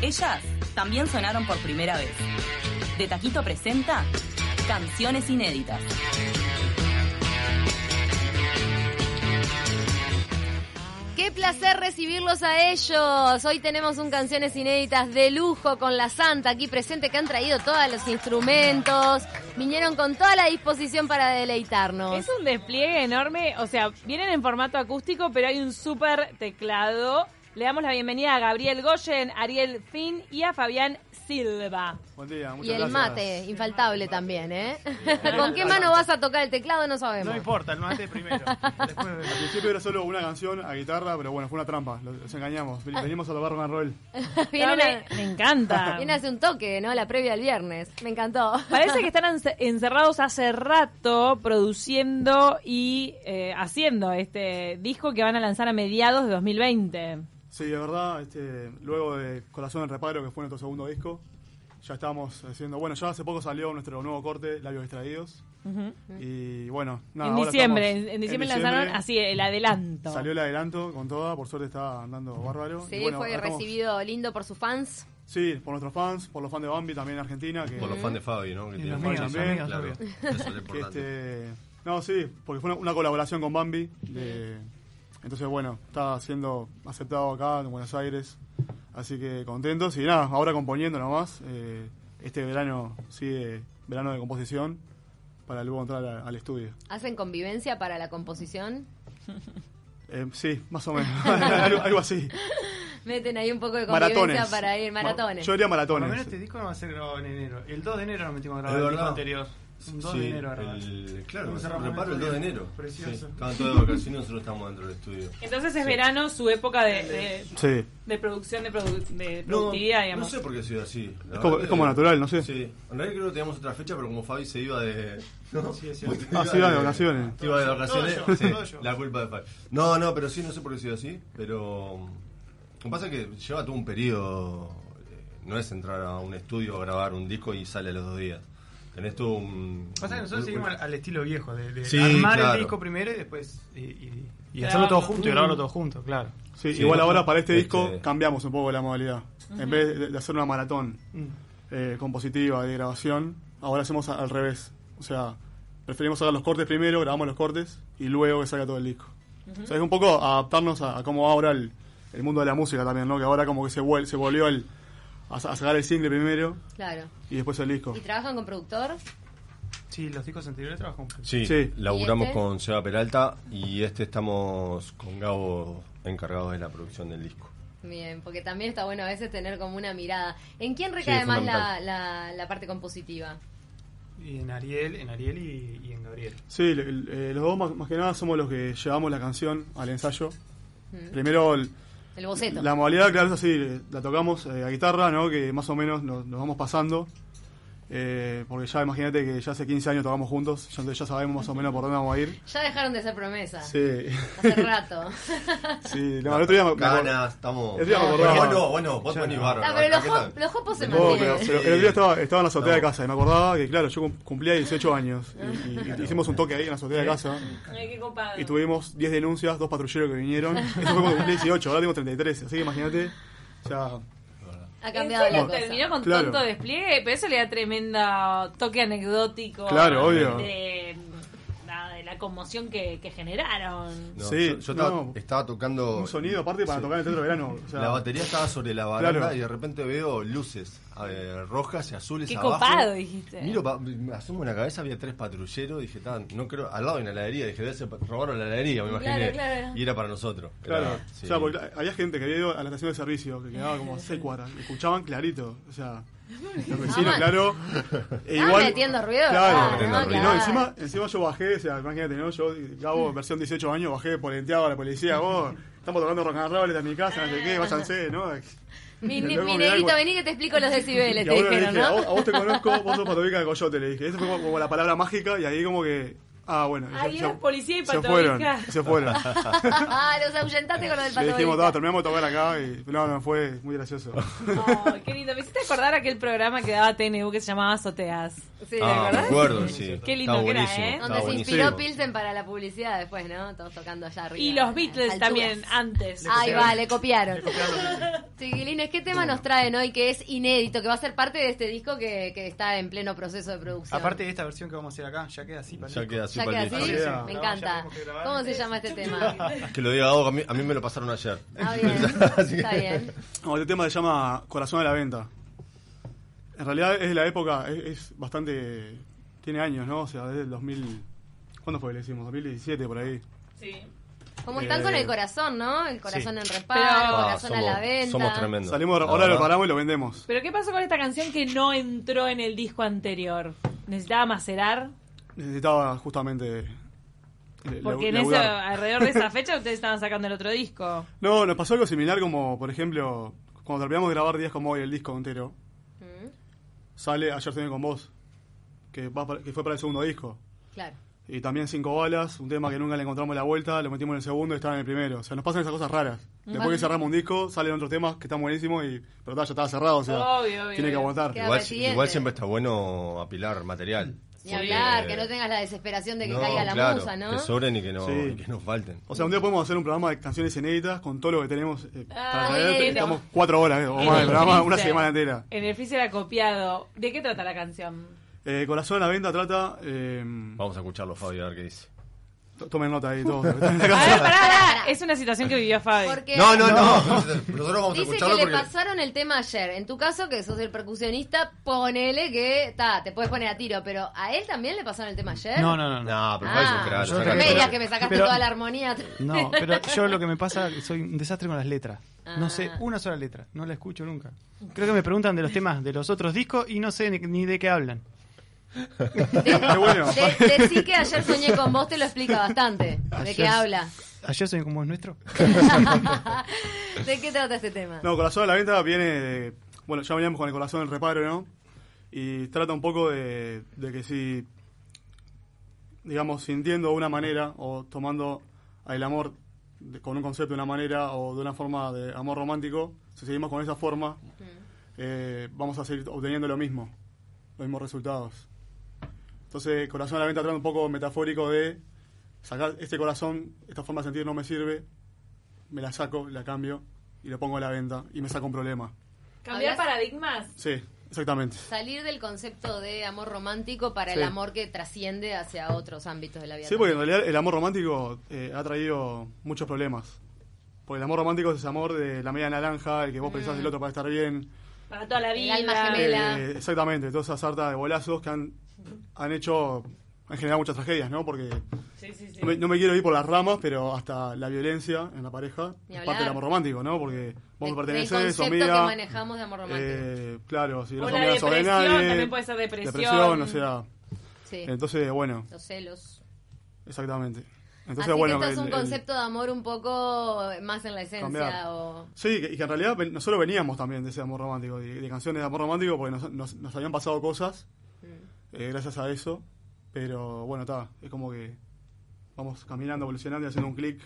Ellas también sonaron por primera vez. De Taquito presenta Canciones Inéditas. Qué placer recibirlos a ellos. Hoy tenemos un canciones inéditas de lujo con la Santa aquí presente que han traído todos los instrumentos. Vinieron con toda la disposición para deleitarnos. Es un despliegue enorme, o sea, vienen en formato acústico, pero hay un súper teclado. Le damos la bienvenida a Gabriel Goyen, Ariel Finn y a Fabián Silva. Buen día, muchas Y el gracias. mate, infaltable también, ¿eh? ¿Con qué mano vas a tocar el teclado? No sabemos. No importa, el mate primero. Después Al principio era solo una canción a guitarra, pero bueno, fue una trampa, los engañamos. Venimos a tocar rock and roll. Viene, me, encanta. viene hace un toque, ¿no? La previa al viernes. Me encantó. Parece que están ence- encerrados hace rato produciendo y eh, haciendo este disco que van a lanzar a mediados de 2020. Sí, de verdad, este, luego de Corazón del Reparo, que fue nuestro segundo disco, ya estábamos haciendo, bueno, ya hace poco salió nuestro nuevo corte, Labios Extraídos. Y bueno, nada, en ahora diciembre, estamos- en, en diciembre lanzaron así el adelanto. Salió el adelanto con toda, por suerte está andando bárbaro. Sí, Y bueno, fue estamos- recibido lindo por sus fans. Sí, por nuestros fans, por los fans de Bambi también en Argentina. Que, Por los fans de Fabi, ¿no? Que Y tiene los fans también, amigos, claro. Eso es que este, no, sí, porque fue una, una colaboración con Bambi. de- entonces, bueno, está siendo aceptado acá en Buenos Aires. Así que contentos. Y nada, ahora componiendo nomás. eh, este verano sigue verano de composición para luego entrar a- al estudio. ¿Hacen convivencia para la composición? Eh, sí, más o menos. algo, algo así. Meten ahí un poco de convivencia Maratones. para ir, maratones. Yo diría Por lo maratones. menos este disco no va a ser grabado en enero. El 2 de enero nos metimos a grabar el disco verdad. anterior. Un 2 Sí, de enero a grabar. el- claro, se reparo el el 2 de enero. Precioso. Sí, estaban todos de vacaciones y nosotros estamos dentro del estudio. Entonces es verano su época de, de, Sí. de producción, de, produ- de No, productividad, no digamos. sé por qué ha sido así. Es verdad como, es como natural, no sé. Sí, en realidad creo que teníamos otra fecha, pero como Fabi se iba de. ¿no? Sí, es cierto. Ah, se iba de vacaciones. Se iba de vacaciones. Todo yo, sí, todo yo. la culpa de Fabi. No, no, pero sí, no sé por qué ha sido así, pero. Lo que pasa es que lleva todo un periodo. eh, No es entrar a un estudio a grabar un disco y sale a los dos días. Tenés todo un. Pasa que nosotros un- seguimos al, al estilo viejo, de, de Sí, armar claro. el disco primero y después y, y- hacerlo todo junto y grabarlo todo junto, claro. Sí, Sí, igual ahora para este este- disco cambiamos un poco la modalidad. En vez de, de hacer una maratón Mm. eh, compositiva de grabación, ahora hacemos al revés. O sea, preferimos hacer los cortes primero, grabamos los cortes y luego que salga todo el disco. O sea, es un poco adaptarnos a, a cómo va ahora el, el mundo de la música también, ¿no? Que ahora como que se, vuel- se volvió el, a, a sacar el single primero Claro. y después el disco. ¿Y trabajan con productor? Sí, los discos anteriores trabajamos. Sí, Sí. laburamos ¿Y este? con Seba Peralta y este estamos con Gabo encargados de la producción del disco. Bien, porque también está bueno a veces tener como una mirada. ¿En quién recae Sí, más la, la, la parte compositiva? Y en Ariel, en Ariel y, y en Gabriel. Sí, el- el- los dos más, más que nada somos los que llevamos la canción al ensayo. Mm. Primero el- El boceto. La modalidad, claro, es así, la tocamos eh, a guitarra, ¿no? Que más o menos nos, nos vamos pasando. Eh, porque ya imagínate que ya hace 15 años tocamos juntos, ya, entonces ya sabemos más o menos por dónde vamos a ir. Ya dejaron de ser promesa. Sí, Hace rato. sí, no, el otro día me, me acor- Ganas, estamos. El día me Bueno, acordaba. bueno, bueno, vos venís bárbaro. Ah, pero los, ¿qué hop- los hopos se No, pero, mantienen. el otro día estaba, estaba en la azotea No. de casa y me acordaba que, claro, yo cum- cumplía 18 años y, y- y hicimos un toque ahí en la azotea de casa Ay, qué copado. y tuvimos 10 denuncias, dos patrulleros que vinieron. Eso fue cuando cumplí 18, ahora tengo 33, así que imagínate, ya Ha ¿En cambiado la cosa. terminó con Claro. tonto despliegue? Pero eso le da tremenda toque anecdótico. Claro, obvio. De, de la conmoción que, que generaron. No, Sí, yo, yo estaba, no. estaba tocando. un sonido aparte para Sí. tocar en el teatro de verano. o sea, La batería estaba sobre la baranda Claro. y de repente veo luces eh, rojas y azules Qué abajo. copado, dijiste. Miro, pa- me asomo en la cabeza, había tres patrulleros. Dije, "Tan, no creo, al lado de una heladería. Dije, ser, robaron la heladería, me imaginé. claro. Y era para nosotros. Claro, Era- sí. o sea, porque había gente que había ido a la estación de servicio, que quedaba como seis cuadras, escuchaban clarito, o sea, los vecinos, claro. E Estaban metiendo ruido, Claro, ah, ruido. no, encima, encima yo bajé, o sea, imagínate, ¿no? Yo, Gabo, versión 18 años, bajé polenteado a la policía, vos, estamos tocando rock and roll en mi casa, no sé qué, váyanse, ¿no? Mi, mi, negrito, vení que te explico los decibeles, Y te dijeron, dije, a, vos, ¿no? a vos te conozco, vos sos patobica de coyote, le dije. Esa fue como, como la palabra mágica y ahí como que Ah, bueno. Ahí ya- era policía y se Pato fueron, se fueron. Ah, los ahuyentaste con lo del Le pato dijimos, Vizca. "Ta, terminamos de tocar acá y no, no, fue muy gracioso. Oh, qué lindo. Me hiciste acordar aquel programa que daba TNU que se llamaba Azoteas. Sí, Ah, me acordás? acuerdo, sí. Qué lindo que era, ¿eh? Donde se buenísimo. inspiró Pilsen para la publicidad después, ¿no? Todos tocando allá arriba. Y los Beatles también, antes. Ahí va, le copiaron. Chiquilines, ¿qué tema nos traen hoy que es inédito, que va a ser parte de este disco que, que está en pleno proceso de producción? Aparte de esta versión que vamos a hacer acá, ya queda así para Ya queda así ¿Ya queda así? Sí. Me encanta. ¿Cómo se llama este tema? Que lo diga que a mí, a mí me lo pasaron ayer. Ah, bien. Está bien. No, este tema se llama Corazón a la Venta. En realidad es de la época, es, es bastante. Tiene años, ¿no? O sea, desde el 2000. ¿Cuándo fue que le hicimos? 2017 por ahí. Sí. Como están Eh, con el corazón, ¿no? El corazón en reparo, Ah, corazón a la venta. somos tremendos. Salimos, La ahora lo paramos y lo vendemos. Pero ¿qué pasó con esta canción que no entró en el disco anterior? ¿Necesitaba macerar? Necesitaba justamente. eh, Porque en ese, alrededor de esa fecha ustedes estaban sacando el otro disco. No, nos pasó algo similar como, por ejemplo, cuando terminamos de grabar Días como hoy, el disco entero, Mm, sale Ayer Soñé con Vos, que, va para- que fue para el segundo disco. Claro. Y también Cinco Balas, un tema que nunca le encontramos la vuelta, lo metimos en el segundo y estaba en el primero. O sea, nos pasan esas cosas raras. Después que cerramos un disco, salen otros temas que están buenísimos, y, pero ya estaba cerrado, o sea, Obvio, obvio, tiene que aguantar. Igual siempre está bueno apilar material. Ni hablar, que no tengas la desesperación de que No, caiga la claro, musa, ¿no? Que sobren y que no, Sí. y que no falten. O sea, un día podemos hacer un programa de canciones inéditas con todo lo que tenemos eh, para Ah, traer. bueno. Estamos cuatro horas eh, o más de el programa, una semana entera. En el freezer acopiado. ¿De qué trata la canción? Eh, Corazón a la venta trata. Eh, Vamos a escucharlo, Fabio, a ver qué dice. To- tomen nota ahí todos. Es una situación que vivió Fabi. Porque No, no, no. Nosotros vamos a Dice que escucharlo le porque. pasaron el tema ayer. En tu caso, que sos el percusionista, ponele que, ta, te puedes poner a tiro, pero ¿a él también le pasaron el tema ayer? No, no, no. no. No, pero un crack. yo no creo me todo. digas que me sacaste Pero- toda la armonía. No, pero yo lo que me pasa es que soy un desastre con las letras. No sé Ah. una sola letra, no la escucho nunca. Creo que me preguntan de los temas de los otros discos y no sé ni, ni de qué hablan. De, bueno. de- decí que ayer soñé con vos, te lo explica bastante. ¿De qué habla? Ayer soy como es nuestro. ¿De qué trata este tema? No, Corazón a la venta viene de. Bueno, ya veníamos con el corazón en reparo, ¿no? Y trata un poco de, de que si. Digamos, sintiendo de una manera o tomando el amor de- con un concepto de una manera o de una forma de amor romántico, si seguimos con esa forma, eh, vamos a seguir obteniendo lo mismo, los mismos resultados. Entonces, Corazón a la venta trata un poco metafórico de sacar este corazón, esta forma de sentir no me sirve, me la saco, la cambio y lo pongo a la venta y me saco un problema. ¿Cambiar Hablas- paradigmas? Sí, exactamente. Salir del concepto de amor romántico para el amor que trasciende hacia otros ámbitos de la vida. Sí, porque en realidad el amor romántico eh, ha traído muchos problemas. Porque el amor romántico es ese amor de la media naranja, el que vos pensás del otro para estar bien. Para toda la El vida. alma gemela. Eh, exactamente, todas esas sartas de bolazos que han, han hecho, han generado muchas tragedias, ¿no? Porque Sí, sí, sí. no me, no me quiero ir por las ramas, pero hasta la violencia en la pareja es parte del amor romántico, ¿no? Porque vos De- pertenecés, sos concepto mía. que manejamos de amor romántico. eh, claro, si no la depresión, nadie. también puede ser depresión. Depresión, o sea. sí. Entonces, bueno, Los celos. exactamente. Entonces, Así bueno, que esto es un el- concepto de amor un poco más en la esencia o... Sí, y que en realidad nosotros veníamos también de ese amor romántico, de, de canciones de amor romántico, porque nos, nos- nos habían pasado cosas. Eh, gracias a eso. Pero bueno, está, es como que vamos caminando, evolucionando y haciendo un clic.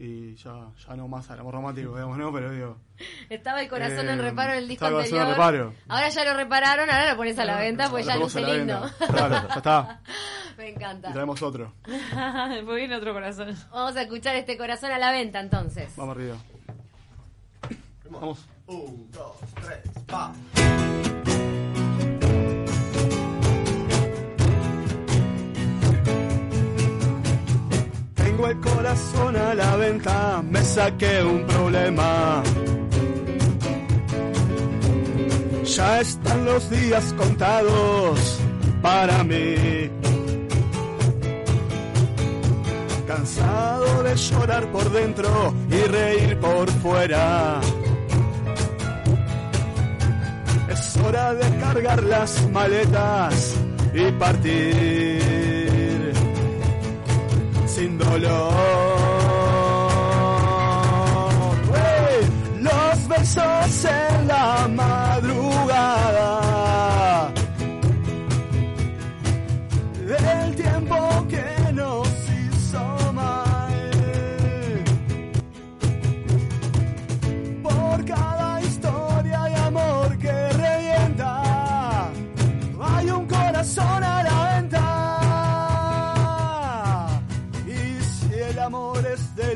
Y ya, ya no más al amor romántico, digamos, ¿no? Pero digo, Estaba el corazón Eh, en reparo en el disco estaba el corazón anterior. en reparo. Ahora ya lo repararon, ahora lo pones a la venta, pues ya luce lindo. Claro, ya está. Me Y encanta. traemos otro. Después viene otro corazón. Vamos a escuchar este corazón a la venta entonces. Vamos arriba. Vamos. Un, dos, tres, pa. Tengo el corazón a la venta, me saqué un problema. Ya están los días contados para mí. Cansado de llorar por dentro y reír por fuera. Es hora de cargar las maletas y partir sin dolor. ¡Wey! Los besos en la madrugada.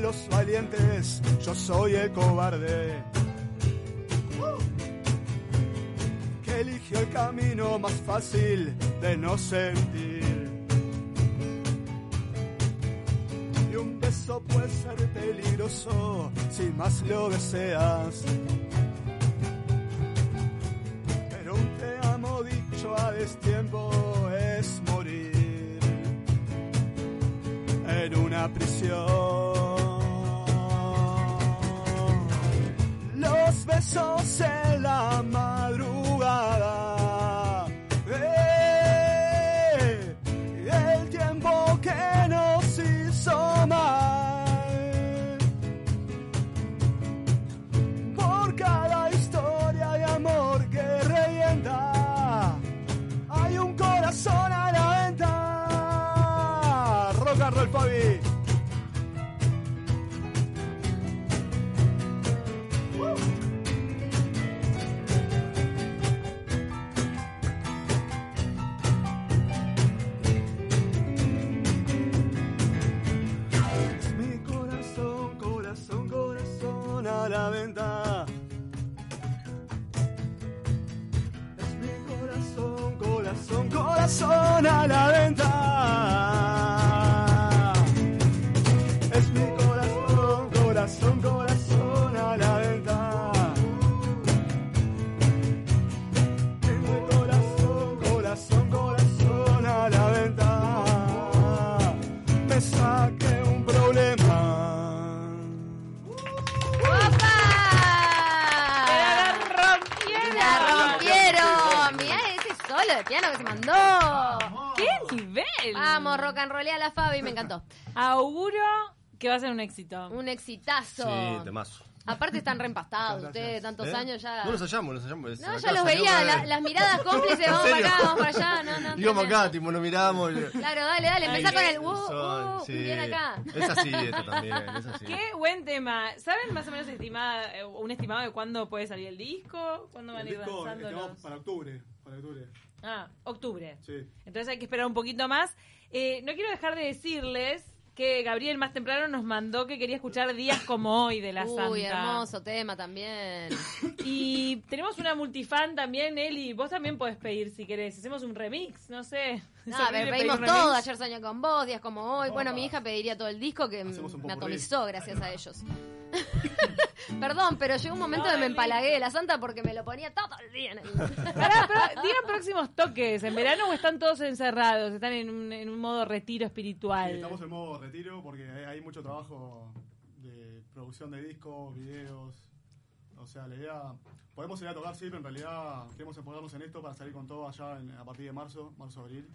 Vez yo soy el cobarde. Que eligió el camino más fácil de no sentir. Y un beso puede ser peligroso si más lo deseas. Pero un te amo dicho a destiempo es morir en una prisión. Besos en la madrugada. La venta. Es mi corazón, corazón, corazón a la venta. Piano que se mandó. ¡Qué nivel! Vamos, rock and roll a la Fabi, me encantó. Auguro que va a ser un éxito. Un exitazo. Sí, temazo. Aparte están reempastados ustedes, tantos ¿Eh? años ya. No nos hallamos, nos hallamos. No, Acá ya los veía, la- las miradas cómplices, vamos para acá, vamos para allá, no, no. Íbamos entendés. acá, tipo, nos miramos. Claro, dale, dale, empezá Ay, con el uh, Son, uh, sí. bien acá. Es así, esto también, es así. Qué buen tema. ¿Saben más o menos estimada, eh, un estimado de cuándo puede salir el disco? ¿Cuándo van a ir disco lanzando los- para octubre. Para octubre. Ah, octubre. Sí. Entonces hay que esperar un poquito más. Eh, no quiero dejar de decirles que Gabriel más temprano nos mandó que quería escuchar días como hoy de la Santa. Uy, hermoso tema también. Y tenemos una multifan también, Eli. Vos también podés pedir si querés. Hacemos un remix, no sé. No, a ver, pedimos todo. Ayer soñé con vos, días como hoy. Bueno, mi hija pediría todo el disco que me atomizó gracias a ellos. Perdón, pero llegó un momento No, que me empalagué de la santa porque me lo ponía todo el día en el... Pará, pero digan próximos toques. ¿En verano o están todos encerrados? ¿Están en un, en un modo retiro espiritual? Sí, estamos en modo retiro porque hay, hay mucho trabajo de producción de discos, videos. O sea, la idea. Podemos ir a tocar, sí, pero en realidad queremos enfocarnos en esto para salir con todo allá en- a partir de marzo, marzo-abril.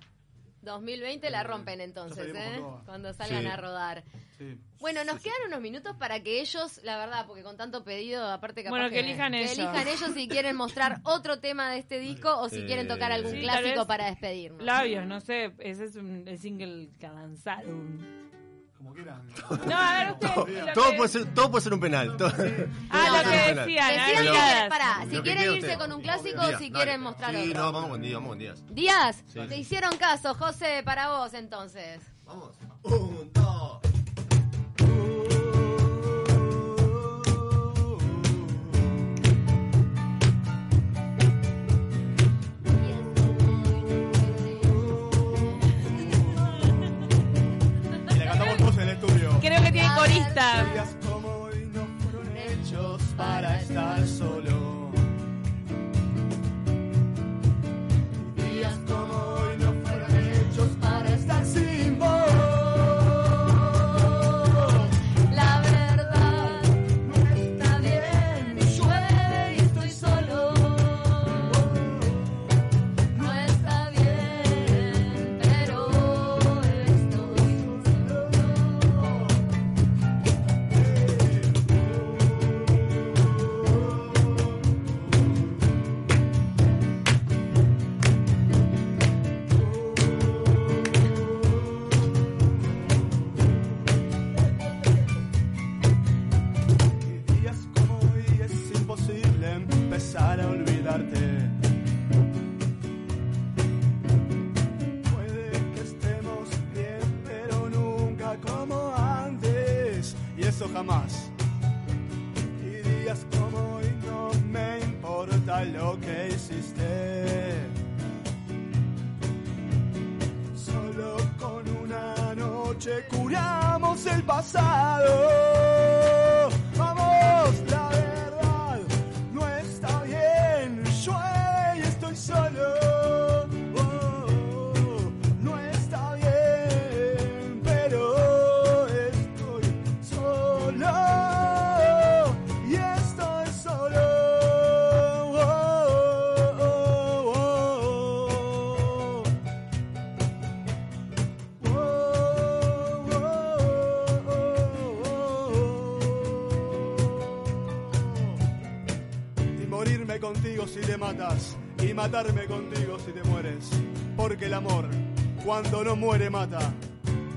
2020 la rompen entonces, ¿eh? Cuando salgan Sí. a rodar. Sí. Bueno, nos quedan unos minutos para que ellos, la verdad, porque con tanto pedido, aparte capaz Bueno, que elijan que ellos. elijan ellos si quieren mostrar otro tema de este disco o si Eh, quieren tocar algún Sí, clásico para despedirnos. Labios, no sé. Ese es un, el single que lanzaron. Como quieran. No, a ver, usted. lo Todo que- puede, ser, todo puede ser un penal. todo- Ah, todo lo que penal. decían. Quieren, pará, si que quieren irse usted. con un clásico o si quieren mostrar Sí, otro. no, vamos con Díaz, vamos con Díaz. Díaz, Sí. te hicieron caso, José, para vos entonces. Vamos. Un, Creo noche curamos el pasado. Contigo si te matas, y matarme contigo si te mueres. Porque el amor, cuando no muere, mata.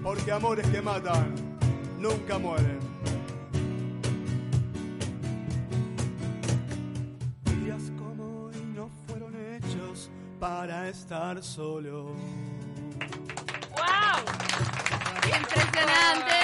Porque amores que matan, nunca mueren. Días como hoy no fueron hechos para estar solo. ¡Wow! ¡Impresionante!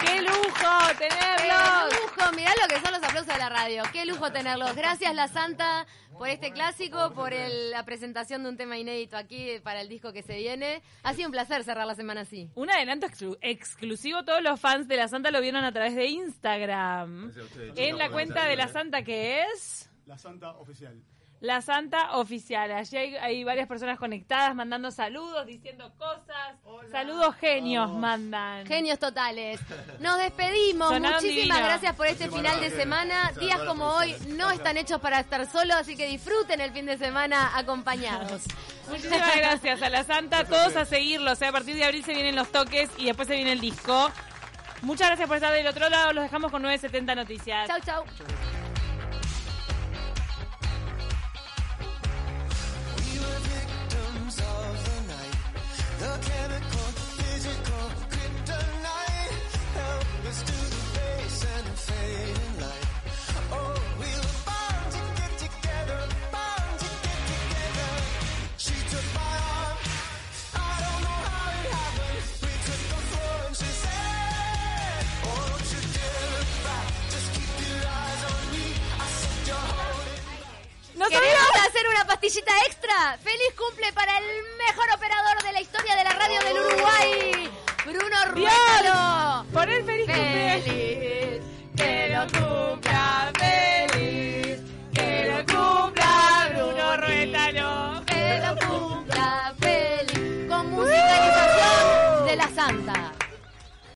¡Qué lujo ¡Qué tenerlos! lujo! Mirá lo que son los aplausos de la radio. ¡Qué lujo tenerlos! Gracias, La Santa, por este clásico, por el- la presentación de un tema inédito aquí para el disco que se viene. Ha sido un placer cerrar la semana así. Un adelanto exclu- exclusivo, todos los fans de La Santa lo vieron a través de Instagram. Ustedes, En la cuenta de La. Santa que es... La Santa Oficial. La Santa Oficial. Allí hay, hay varias personas conectadas mandando saludos, diciendo cosas. Saludos genios mandan. Genios totales. Nos despedimos. Sonaron Muchísimas divino. gracias por este Muchísimas final de semana. Días como hoy no están hechos para estar solos, así que disfruten el fin de semana acompañados. Muchísimas gracias a la Santa. Todos a seguirlo. O sea, a partir de abril se vienen los toques y después se viene el disco. Muchas gracias por estar del otro lado. Los dejamos con 970 Noticias. Chau, chau. pastillita extra. Feliz cumple para el mejor operador de la historia de la radio del Uruguay, Bruno Ruétalo. Por el feliz, feliz cumple. Que lo cumpla.